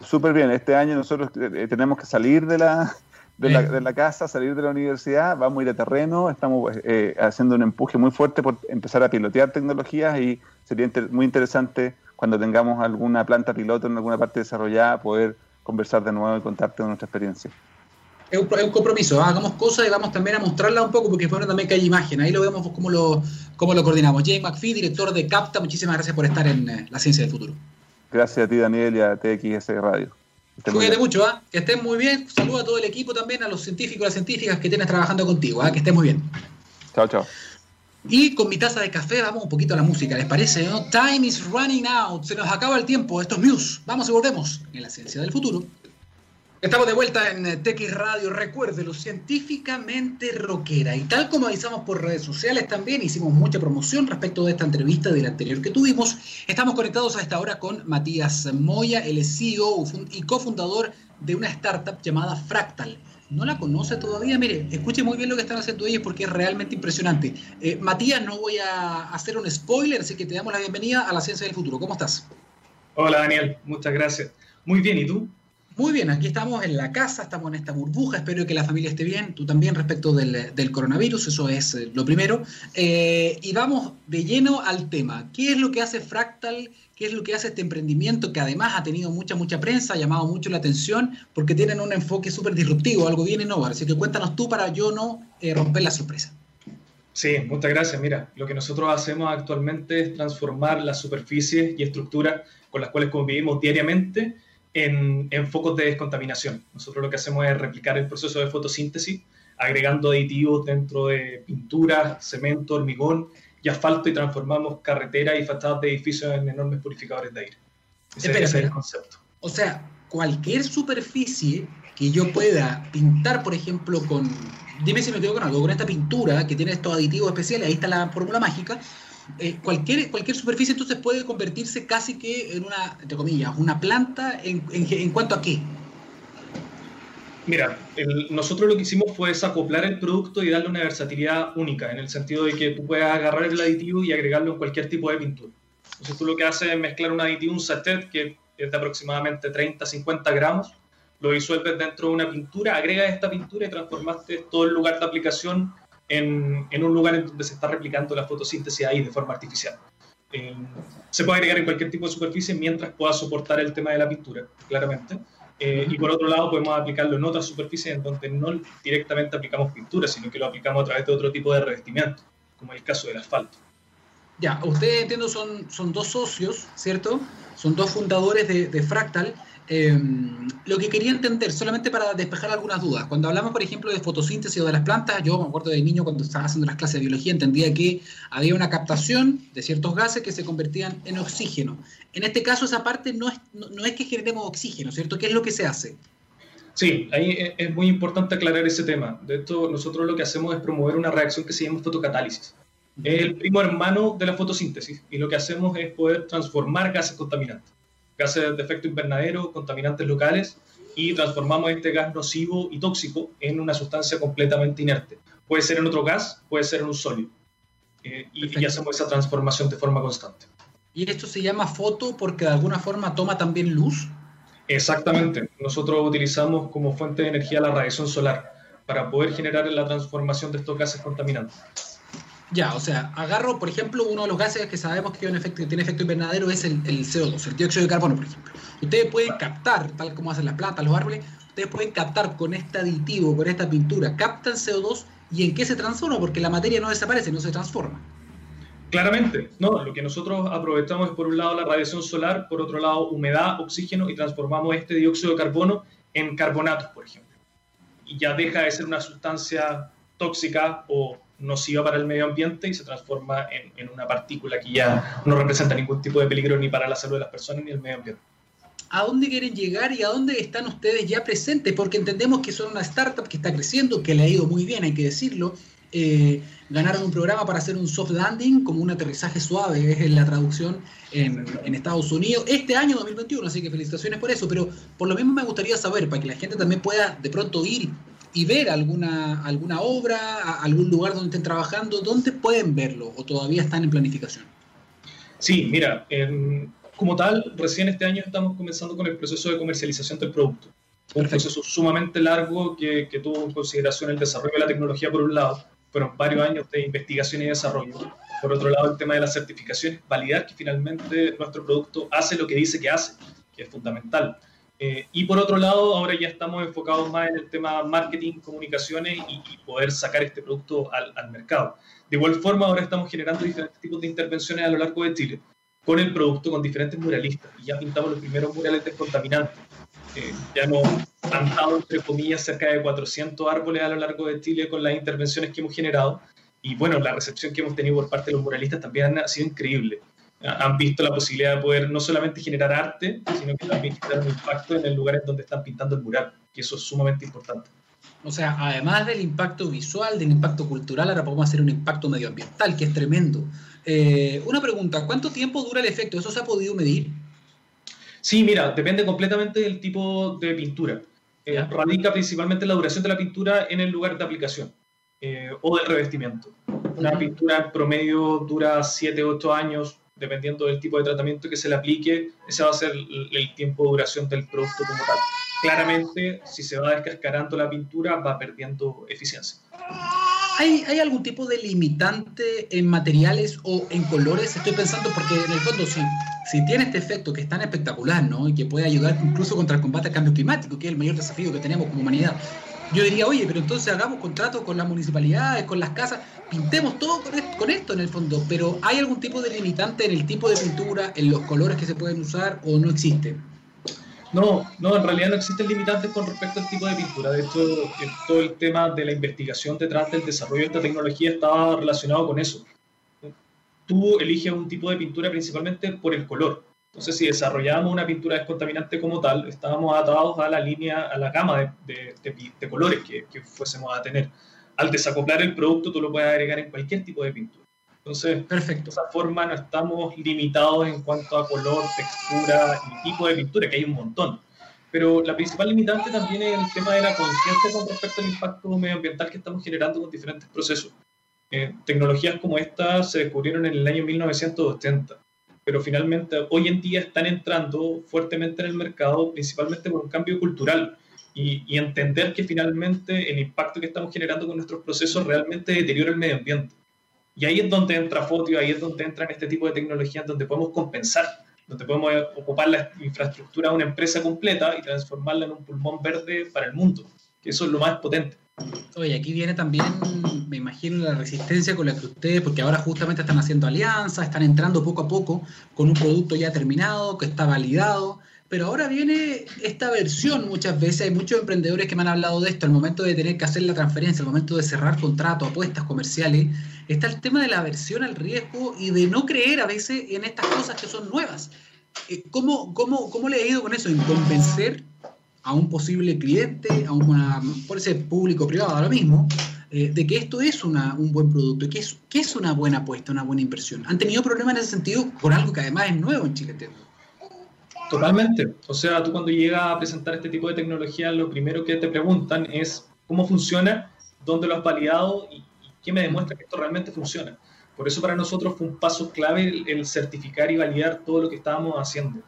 Speaker 2: Súper bien. Este año nosotros eh, tenemos que salir de la, de la, casa, salir de la universidad, vamos a ir a terreno, estamos eh, haciendo un empuje muy fuerte por empezar a pilotear tecnologías y sería muy interesante cuando tengamos alguna planta piloto en alguna parte desarrollada, poder conversar de nuevo y contarte de nuestra experiencia.
Speaker 1: Es un, compromiso, ¿ah? hagamos cosas y vamos también a mostrarla un poco, porque bueno también que hay imagen, ahí lo vemos cómo lo, cómo lo coordinamos. Jay McPhee, director de CAPTA, muchísimas gracias por estar en eh, La Ciencia del Futuro.
Speaker 2: Gracias a ti, Daniel, y a TXS Radio.
Speaker 1: Cuídate mucho, ¿ah? que estés muy bien. Saluda a todo el equipo también, a los científicos y las científicas que tienes trabajando contigo. ¿ah? Que estés muy bien.
Speaker 2: Chao, chao.
Speaker 1: Y con mi taza de café vamos un poquito a la música, ¿les parece? Time is running out, se nos acaba el tiempo, esto es Muse, vamos y volvemos en la ciencia del futuro. Estamos de vuelta en TX Radio, recuérdelo, científicamente rockera. Y tal como avisamos por redes sociales también, hicimos mucha promoción respecto de esta entrevista del anterior que tuvimos. Estamos conectados a esta hora con Matías Moya, el CEO y cofundador de una startup llamada Fractal no la conoce todavía, mire, escuche muy bien lo que están haciendo ellos porque es realmente impresionante. Eh, Matías, no voy a hacer un spoiler, así que te damos la bienvenida a la ciencia del futuro. ¿Cómo estás?
Speaker 3: Hola Daniel, muchas gracias. Muy bien, ¿y tú?
Speaker 1: Muy bien, aquí estamos en la casa, estamos en esta burbuja, espero que la familia esté bien, tú también respecto del, coronavirus, eso es eh, lo primero. Eh, y vamos de lleno al tema. ¿Qué es lo que hace Fractal? ¿Qué es lo que hace este emprendimiento que además ha tenido mucha, mucha prensa, ha llamado mucho la atención porque tienen un enfoque súper disruptivo, algo bien innovador? Así que cuéntanos tú para yo no eh, romper la sorpresa.
Speaker 3: Sí, muchas gracias. Mira, lo que nosotros hacemos actualmente es transformar las superficies y estructuras con las cuales convivimos diariamente en, focos de descontaminación. Nosotros lo que hacemos es replicar el proceso de fotosíntesis, agregando aditivos dentro de pintura, cemento, hormigón y asfalto y transformamos carreteras y fachadas de edificios en enormes purificadores de aire.
Speaker 1: Ese, es el concepto. O sea, cualquier superficie que yo pueda pintar, por ejemplo, con. Dime si me quedo con algo, con esta pintura que tiene estos aditivos especiales, ahí está la fórmula mágica. Eh, cualquier, cualquier superficie entonces puede convertirse casi que en una, entre comillas, una planta en, en, cuanto a qué.
Speaker 3: Mira, nosotros lo que hicimos fue acoplar el producto y darle una versatilidad única, en el sentido de que tú puedes agarrar el aditivo y agregarlo en cualquier tipo de pintura. Entonces tú lo que haces es mezclar un aditivo, un sachet que es de aproximadamente 30, 50 gramos, lo disuelves dentro de una pintura, agregas esta pintura y transformaste todo el lugar de aplicación en, en, un lugar en donde se está replicando la fotosíntesis ahí de forma artificial. Eh, se puede agregar en cualquier tipo de superficie mientras pueda soportar el tema de la pintura, claramente. Eh, y por otro lado, podemos aplicarlo en otras superficies en donde no directamente aplicamos pintura, sino que lo aplicamos a través de otro tipo de revestimiento, como el caso del asfalto.
Speaker 1: Ya, ustedes entiendo son, son dos socios, ¿cierto? Son dos fundadores de, de Fractal. Em, lo que quería entender, solamente para despejar algunas dudas, cuando hablamos, por ejemplo, de fotosíntesis o de las plantas, yo me acuerdo de niño cuando estaba haciendo las clases de biología, entendía que había una captación de ciertos gases que se convertían en oxígeno. En este caso, esa parte no es, no, es que generemos oxígeno, ¿cierto? ¿Qué es lo que se hace?
Speaker 3: Sí, ahí es muy importante aclarar ese tema. De hecho, nosotros lo que hacemos es promover una reacción que se llama fotocatálisis. Es el primo hermano de la fotosíntesis y lo que hacemos es poder transformar gases contaminantes gases de efecto invernadero, contaminantes locales, y transformamos este gas nocivo y tóxico en una sustancia completamente inerte. Puede ser en otro gas, puede ser en un sólido. Eh, y, hacemos esa transformación de forma constante.
Speaker 1: ¿Y esto se llama foto porque de alguna forma toma también luz?
Speaker 3: Exactamente. Nosotros utilizamos como fuente de energía la radiación solar para poder generar la transformación de estos gases contaminantes.
Speaker 1: Ya, o sea, agarro, por ejemplo, uno de los gases que sabemos que tiene efecto, tiene efecto invernadero es el, CO2, el dióxido de carbono, por ejemplo. Ustedes pueden captar, tal como hacen las plantas, los árboles, ustedes pueden captar con este aditivo, con esta pintura, captan CO2 y en qué se transforma, porque la materia no desaparece, no se transforma.
Speaker 3: Claramente, no, lo que nosotros aprovechamos es por un lado la radiación solar, por otro lado humedad, oxígeno y transformamos este dióxido de carbono en carbonatos, por ejemplo. Y ya deja de ser una sustancia tóxica o nociva para el medio ambiente y se transforma en, en una partícula que ya no representa ningún tipo de peligro ni para la salud de las personas ni el medio ambiente
Speaker 1: a dónde quieren llegar y a dónde están ustedes ya presentes, porque entendemos que son una startup que está creciendo, que le ha ido muy bien, hay que decirlo. Eh, ganaron un programa para hacer un soft landing, como un aterrizaje suave, es la traducción en, en, Estados Unidos, este año 2021, así que felicitaciones por eso, pero por lo mismo me gustaría saber, para que la gente también pueda de pronto ir y ver alguna, alguna obra, algún lugar donde estén trabajando, ¿dónde pueden verlo o todavía están en planificación?
Speaker 3: Sí, mira, como tal, recién este año estamos comenzando con el proceso de comercialización del producto. Un proceso sumamente largo que, que, tuvo en consideración el desarrollo de la tecnología por un lado, fueron varios años de investigación y desarrollo. Por otro lado, el tema de las certificaciones, validar que finalmente nuestro producto hace lo que dice que hace, que es fundamental. Eh, y por otro lado, ahora ya estamos enfocados más en el tema marketing, comunicaciones y, y poder sacar este producto al, al mercado. De igual forma, ahora estamos generando diferentes tipos de intervenciones a lo largo de Chile con el producto con diferentes muralistas y ya pintamos los primeros murales descontaminantes. Eh, ya hemos plantado, entre comillas, cerca de 400 árboles a lo largo de Chile con las intervenciones que hemos generado y bueno, la recepción que hemos tenido por parte de los muralistas también ha sido increíble. Han visto la posibilidad de poder no solamente generar arte, sino que también generar un impacto en el lugar en donde están pintando el mural, que eso es sumamente importante.
Speaker 1: O sea, además del impacto visual, del impacto cultural, ahora podemos hacer un impacto medioambiental, que es tremendo. Eh, una pregunta, ¿cuánto tiempo dura el efecto? ¿Eso se ha podido medir?
Speaker 3: Sí, mira, depende completamente del tipo de pintura. Eh, radica principalmente la duración de la pintura en el lugar de aplicación eh, o del revestimiento. Una pintura en promedio dura 7 o 8 años, dependiendo del tipo de tratamiento que se le aplique, ese va a ser el, tiempo de duración del producto como tal. Claramente, si se va descascarando la pintura, va perdiendo eficiencia.
Speaker 1: ¿Hay, ¿Hay, algún tipo de limitante en materiales o en colores? Estoy pensando porque en el fondo si, si tiene este efecto que es tan espectacular, ¿no? Y que puede ayudar incluso contra el combate al cambio climático, que es el mayor desafío que tenemos como humanidad. Yo diría, oye, pero entonces hagamos contratos con las municipalidades, con las casas, pintemos todo con esto, en el fondo. Pero ¿hay algún tipo de limitante en el tipo de pintura, en los colores que se pueden usar o no existe?
Speaker 3: No, no, en realidad no existen limitantes con respecto al tipo de pintura. De hecho, todo el tema de la investigación detrás del desarrollo de esta tecnología estaba relacionado con eso. Tú eliges un tipo de pintura principalmente por el color. Entonces, si desarrollábamos una pintura descontaminante como tal, estábamos atados a la línea, a la gama de, colores que fuésemos a tener. Al desacoplar el producto, tú lo puedes agregar en cualquier tipo de pintura. Entonces, Perfecto. de esa forma no estamos limitados en cuanto a color, textura y tipo de pintura, que hay un montón. Pero la principal limitante también es el tema de la conciencia con respecto al impacto medioambiental que estamos generando con diferentes procesos. Eh, tecnologías como esta se descubrieron en el año 1980, pero finalmente hoy en día están entrando fuertemente en el mercado, principalmente por un cambio cultural. Y, entender que finalmente el impacto que estamos generando con nuestros procesos realmente deteriora el medio ambiente. Y ahí es donde entra Fotio, ahí es donde entran este tipo de tecnologías donde podemos compensar, donde podemos ocupar la infraestructura de una empresa completa y transformarla en un pulmón verde para el mundo, que eso es lo más potente.
Speaker 1: Oye, aquí viene también, me imagino, la resistencia con la que ustedes, porque ahora justamente están haciendo alianzas, están entrando poco a poco con un producto ya terminado, que está validado, pero ahora viene esta versión muchas veces, hay muchos emprendedores que me han hablado de esto, al momento de tener que hacer la transferencia, al momento de cerrar contratos, apuestas comerciales, está el tema de la aversión al riesgo y de no creer a veces en estas cosas que son nuevas. Eh, ¿Cómo, cómo, cómo le ha ido con eso? En convencer a un posible cliente, a una, por ese público privado ahora mismo, eh, de que esto es una, un buen producto, que es, que es una buena apuesta, una buena inversión. ¿Han tenido problemas en ese sentido con algo que además es nuevo en Chile?
Speaker 3: Totalmente. O sea, tú cuando llegas a presentar este tipo de tecnología, lo primero que te preguntan es cómo funciona, dónde lo has validado y, qué me demuestra que esto realmente funciona. Por eso para nosotros fue un paso clave el, el, certificar y validar todo lo que estábamos haciendo.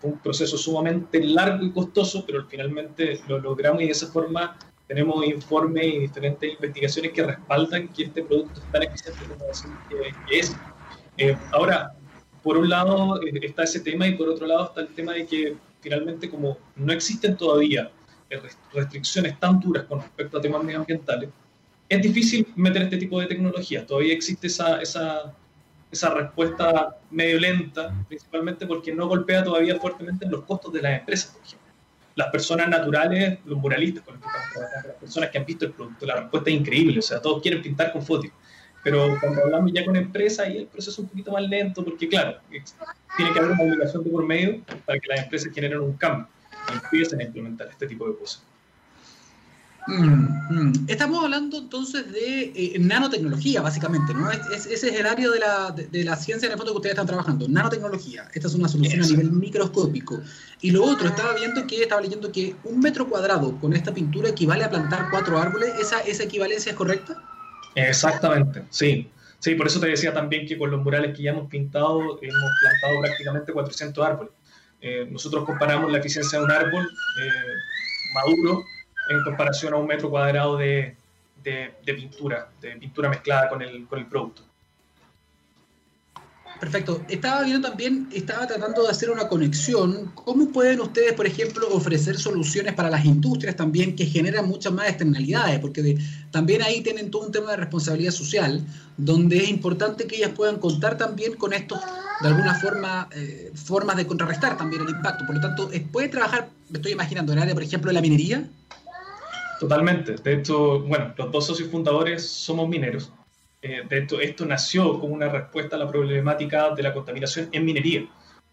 Speaker 3: Fue un proceso sumamente largo y costoso, pero finalmente lo logramos y de esa forma tenemos informes y diferentes investigaciones que respaldan que este producto es tan eficiente como decimos que es. Eh, ahora, por un lado eh, está ese tema y por otro lado está el tema de que finalmente como no existen todavía restricciones tan duras con respecto a temas medioambientales, es difícil meter este tipo de tecnologías. Todavía existe esa, esa, esa respuesta medio lenta, principalmente porque no golpea todavía fuertemente en los costos de las empresas, por ejemplo. Las personas naturales, los muralistas con los que las personas que han visto el producto, la respuesta es increíble, o sea, todos quieren pintar con fotos. Pero cuando hablamos ya con empresas, ahí el proceso es un poquito más lento, porque claro, tiene que haber una obligación de por medio para que las empresas generen un cambio y empiecen a implementar este tipo de cosas.
Speaker 1: Mm, mm. Estamos hablando entonces de eh, nanotecnología, básicamente, ¿no? ese es el área de la, de, la, ciencia en el fondo que ustedes están trabajando, nanotecnología. Esta es una solución a nivel microscópico. Y lo otro, estaba viendo que, estaba leyendo que un metro cuadrado con esta pintura equivale a plantar cuatro árboles. ¿Esa, esa equivalencia es correcta?
Speaker 3: Exactamente, sí. Sí, por eso te decía también que con los murales que ya hemos pintado, hemos plantado prácticamente 400 árboles. Eh, nosotros comparamos la eficiencia de un árbol eh, maduro en comparación a un metro cuadrado de, de, pintura, de pintura mezclada con el, con el producto.
Speaker 1: Perfecto. Estaba viendo también, estaba tratando de hacer una conexión. ¿Cómo pueden ustedes, por ejemplo, ofrecer soluciones para las industrias también que generan muchas más externalidades? Porque también ahí tienen todo un tema de responsabilidad social, donde es importante que ellas puedan contar también con esto, de alguna forma, eh, formas de contrarrestar también el impacto. Por lo tanto, ¿puede trabajar, me estoy imaginando, en el área, por ejemplo, de la minería?
Speaker 3: Totalmente. De hecho, bueno, los dos socios fundadores somos mineros. Eh, de hecho, esto nació como una respuesta a la problemática de la contaminación en minería.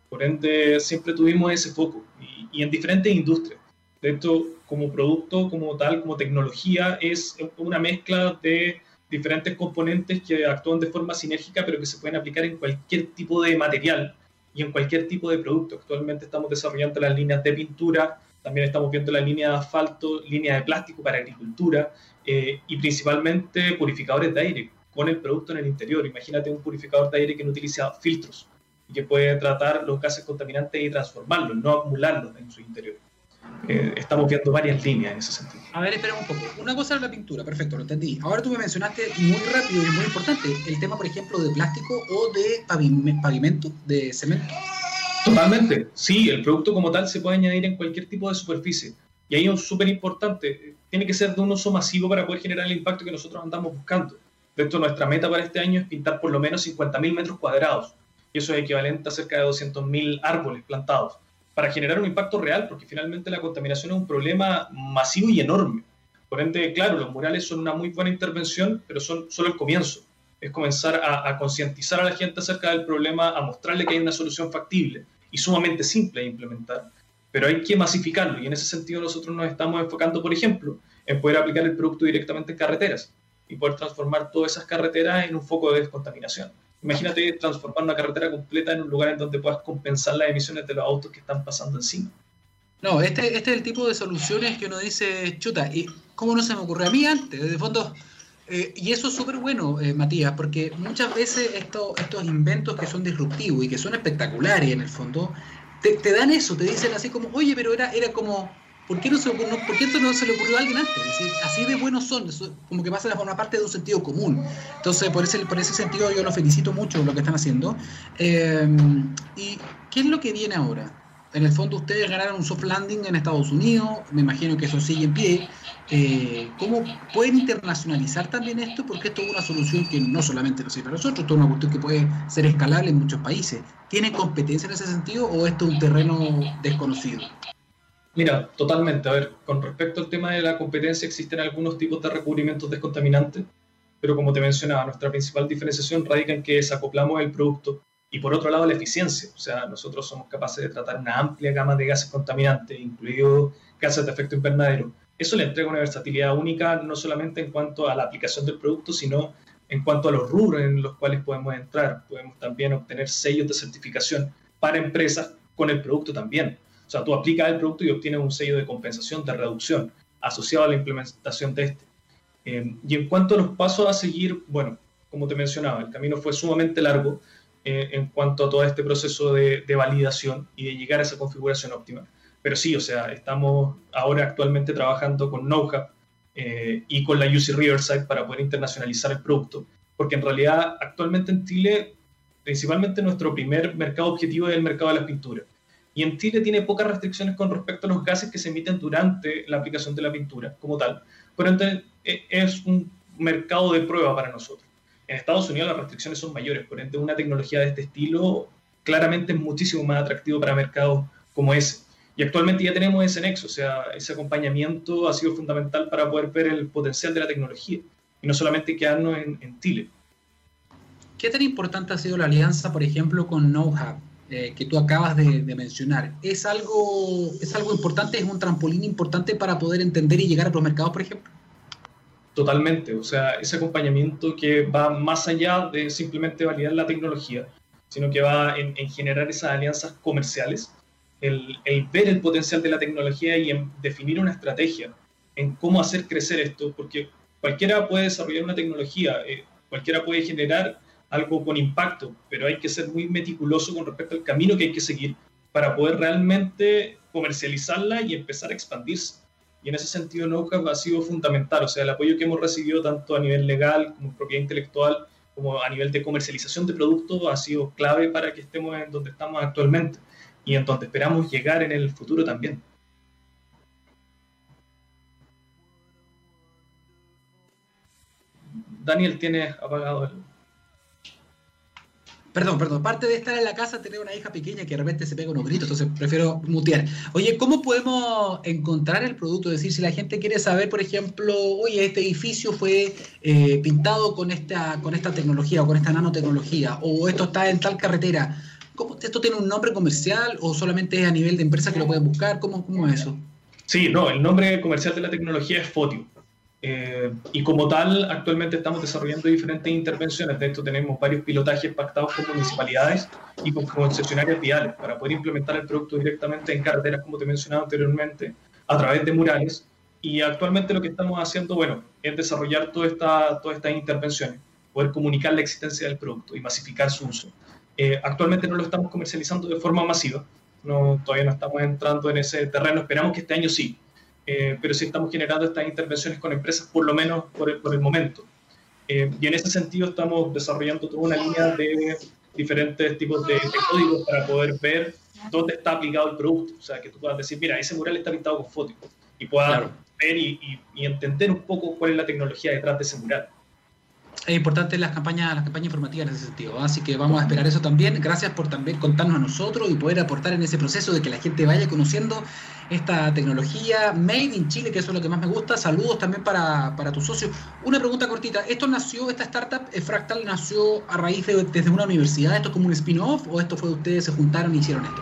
Speaker 3: Por ende, siempre tuvimos ese foco y, en diferentes industrias. De hecho, como producto, como tal, como tecnología, es una mezcla de diferentes componentes que actúan de forma sinérgica, pero que se pueden aplicar en cualquier tipo de material y en cualquier tipo de producto. Actualmente estamos desarrollando las líneas de pintura, también estamos viendo la línea de asfalto, línea de plástico para agricultura eh, y principalmente purificadores de aire con el producto en el interior. Imagínate un purificador de aire que no utiliza filtros y que puede tratar los gases contaminantes y transformarlos, no acumularlos en su interior. Eh, estamos viendo varias líneas en ese sentido.
Speaker 1: A ver, espera un poco. Una cosa es la pintura, perfecto, lo entendí. Ahora tú me mencionaste muy rápido y muy importante el tema, por ejemplo, de plástico o de pavimento, de cemento.
Speaker 3: Totalmente, sí, el producto como tal se puede añadir en cualquier tipo de superficie. Y ahí es súper importante, tiene que ser de un uso masivo para poder generar el impacto que nosotros andamos buscando. De hecho, nuestra meta para este año es pintar por lo menos 50.000 metros cuadrados, y eso es equivalente a cerca de 200.000 árboles plantados, para generar un impacto real, porque finalmente la contaminación es un problema masivo y enorme. Por ende, claro, los murales son una muy buena intervención, pero son solo el comienzo. Es comenzar a, concientizar a la gente acerca del problema, a mostrarle que hay una solución factible y sumamente simple de implementar, pero hay que masificarlo y en ese sentido nosotros nos estamos enfocando, por ejemplo, en poder aplicar el producto directamente en carreteras y poder transformar todas esas carreteras en un foco de descontaminación. Imagínate transformar una carretera completa en un lugar en donde puedas compensar las emisiones de los autos que están pasando encima.
Speaker 1: No, este, este es el tipo de soluciones que uno dice, chuta, ¿y cómo no se me ocurrió a mí antes? Desde fondo, eh, y eso es súper bueno, eh, Matías, porque muchas veces estos inventos que son disruptivos y que son espectaculares en el fondo, te, dan eso, te dicen así como, oye, pero era, era como, ¿por qué, no se, ¿por qué esto no se le ocurrió a alguien antes? así de buenos son, como que pasa a formar parte de un sentido común. Entonces, por ese, por ese sentido yo los felicito mucho lo que están haciendo. Eh, ¿Y qué es lo que viene ahora? En el fondo ustedes ganaron un soft landing en Estados Unidos, me imagino que eso sigue en pie. Eh, ¿Cómo pueden internacionalizar también esto? Porque esto es una solución que no solamente lo sirve para nosotros, esto es una cuestión que puede ser escalable en muchos países. ¿Tiene competencia en ese sentido o esto es un terreno desconocido?
Speaker 3: Mira, totalmente. A ver, con respecto al tema de la competencia, existen algunos tipos de recubrimientos descontaminantes, pero como te mencionaba, nuestra principal diferenciación radica en que desacoplamos el producto y por otro lado, la eficiencia. O sea, nosotros somos capaces de tratar una amplia gama de gases contaminantes, incluidos gases de efecto invernadero. Eso le entrega una versatilidad única, no solamente en cuanto a la aplicación del producto, sino en cuanto a los rubros en los cuales podemos entrar. Podemos también obtener sellos de certificación para empresas con el producto también. O sea, tú aplicas el producto y obtienes un sello de compensación, de reducción, asociado a la implementación de este. Eh, y en cuanto a los pasos a seguir, bueno, como te mencionaba, el camino fue sumamente largo eh, en cuanto a todo este proceso de, validación y de llegar a esa configuración óptima. Pero sí, o sea, estamos ahora actualmente trabajando con KnowHub eh, y con la UC Riverside para poder internacionalizar el producto, porque en realidad actualmente en Chile, principalmente nuestro primer mercado objetivo es el mercado de las pinturas. Y en Chile tiene pocas restricciones con respecto a los gases que se emiten durante la aplicación de la pintura como tal. Pero entonces, eh, es un mercado de prueba para nosotros. En Estados Unidos las restricciones son mayores, por ende una tecnología de este estilo claramente es muchísimo más atractivo para mercados como ese. Y actualmente ya tenemos ese nexo, o sea, ese acompañamiento ha sido fundamental para poder ver el potencial de la tecnología y no solamente quedarnos en, en Chile.
Speaker 1: ¿Qué tan importante ha sido la alianza, por ejemplo, con KnowHub, eh, que tú acabas de, mencionar? ¿Es algo, ¿Es algo importante? ¿Es un trampolín importante para poder entender y llegar a los mercados, por ejemplo?
Speaker 3: Totalmente, o sea, ese acompañamiento que va más allá de simplemente validar la tecnología, sino que va en, generar esas alianzas comerciales, el, el, ver el potencial de la tecnología y en definir una estrategia en cómo hacer crecer esto, porque cualquiera puede desarrollar una tecnología, eh, cualquiera puede generar algo con impacto, pero hay que ser muy meticuloso con respecto al camino que hay que seguir para poder realmente comercializarla y empezar a expandirse. Y en ese sentido, NoCap ha sido fundamental, o sea, el apoyo que hemos recibido tanto a nivel legal como propiedad intelectual, como a nivel de comercialización de productos, ha sido clave para que estemos en donde estamos actualmente y en donde esperamos llegar en el futuro también. Daniel tiene apagado el...
Speaker 1: Perdón, perdón. Parte de estar en la casa, tener una hija pequeña que de repente se pega unos gritos, entonces prefiero mutear. Oye, ¿cómo podemos encontrar el producto? Es decir, si la gente quiere saber, por ejemplo, oye, este edificio fue eh, pintado con esta, con esta tecnología o con esta nanotecnología, o esto está en tal carretera, ¿cómo, ¿esto tiene un nombre comercial o solamente es a nivel de empresa que lo pueden buscar? ¿Cómo, cómo es eso?
Speaker 3: Sí, no, el nombre comercial de la tecnología es Fotio. Eh, y como tal, actualmente estamos desarrollando diferentes intervenciones. De esto tenemos varios pilotajes pactados con municipalidades y con concesionarias viales para poder implementar el producto directamente en carreteras, como te mencionaba anteriormente, a través de murales. Y actualmente lo que estamos haciendo, bueno, es desarrollar toda esta, todas estas intervenciones, poder comunicar la existencia del producto y masificar su uso. Eh, actualmente no lo estamos comercializando de forma masiva, no, todavía no estamos entrando en ese terreno, esperamos que este año sí, eh, pero sí estamos generando estas intervenciones con empresas, por lo menos por el, por el momento. Eh, y en ese sentido estamos desarrollando toda una línea de diferentes tipos de, códigos para poder ver dónde está aplicado el producto. O sea, que tú puedas decir, mira, ese mural está pintado con fótico y puedas ver y, y, entender un poco cuál es la tecnología detrás de ese mural
Speaker 1: es importante las campañas, las campañas informativas en ese sentido. Así que vamos a esperar eso también. Gracias por también contarnos a nosotros y poder aportar en ese proceso de que la gente vaya conociendo esta tecnología made in Chile, que eso es lo que más me gusta. Saludos también para, para tu socio. Una pregunta cortita. ¿Esto nació, esta startup eh, Fractal nació a raíz de desde una universidad? ¿Esto es como un spin-off o esto fue ustedes se juntaron y hicieron esto?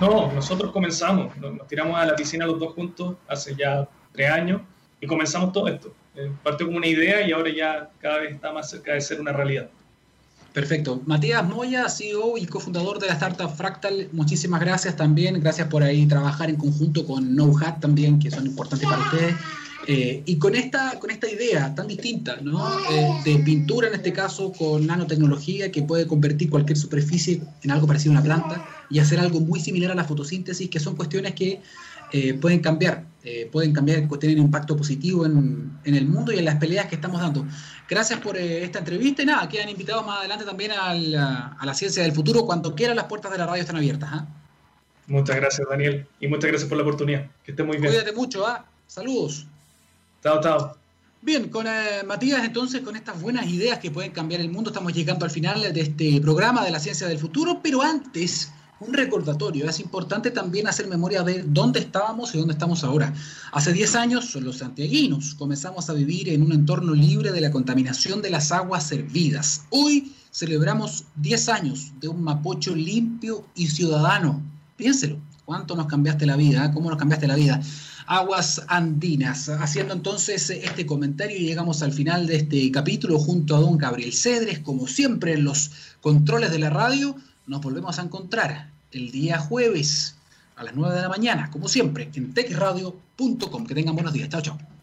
Speaker 3: No, nosotros comenzamos, nos tiramos a la piscina los dos juntos hace ya tres años y comenzamos todo esto. Eh, partió como una idea y ahora ya cada vez está más cerca de ser una realidad.
Speaker 1: Perfecto. Matías Moya, CEO y cofundador de la startup Fractal, muchísimas gracias también. Gracias por ahí trabajar en conjunto con KnowHat también, que son importantes para ustedes. Eh, y con esta, con esta idea tan distinta, ¿no? Eh, de pintura en este caso con nanotecnología que puede convertir cualquier superficie en algo parecido a una planta y hacer algo muy similar a la fotosíntesis, que son cuestiones que eh, pueden cambiar, eh, pueden cambiar, tener impacto positivo en, el mundo y en las peleas que estamos dando. Gracias por eh, esta entrevista y nada, quedan invitados más adelante también a la, ciencia del futuro. Cuando quieran, las puertas de la radio están abiertas. ¿ah?
Speaker 3: Muchas gracias, Daniel, y muchas gracias por la oportunidad. Que esté muy bien.
Speaker 1: Cuídate mucho, ¿ah? Saludos.
Speaker 3: Chao, chao.
Speaker 1: Bien, con Matías, entonces, con estas buenas ideas que pueden cambiar el mundo, estamos llegando al final de este programa de la ciencia del futuro, pero antes un recordatorio. Es importante también hacer memoria de dónde estábamos y dónde estamos ahora. Hace 10 años, los santiaguinos comenzamos a vivir en un entorno libre de la contaminación de las aguas servidas. Hoy celebramos 10 años de un Mapocho limpio y ciudadano. Piénselo, ¿cuánto nos cambiaste la vida? ¿Cómo nos cambiaste la vida? Aguas Andinas. Haciendo entonces este comentario, llegamos al final de este capítulo junto a don Gabriel Cedres, como siempre en los controles de la radio nos volvemos a encontrar el día jueves a las 9 de la mañana, como siempre, en techradio.com. Que tengan buenos días. Chao, chao.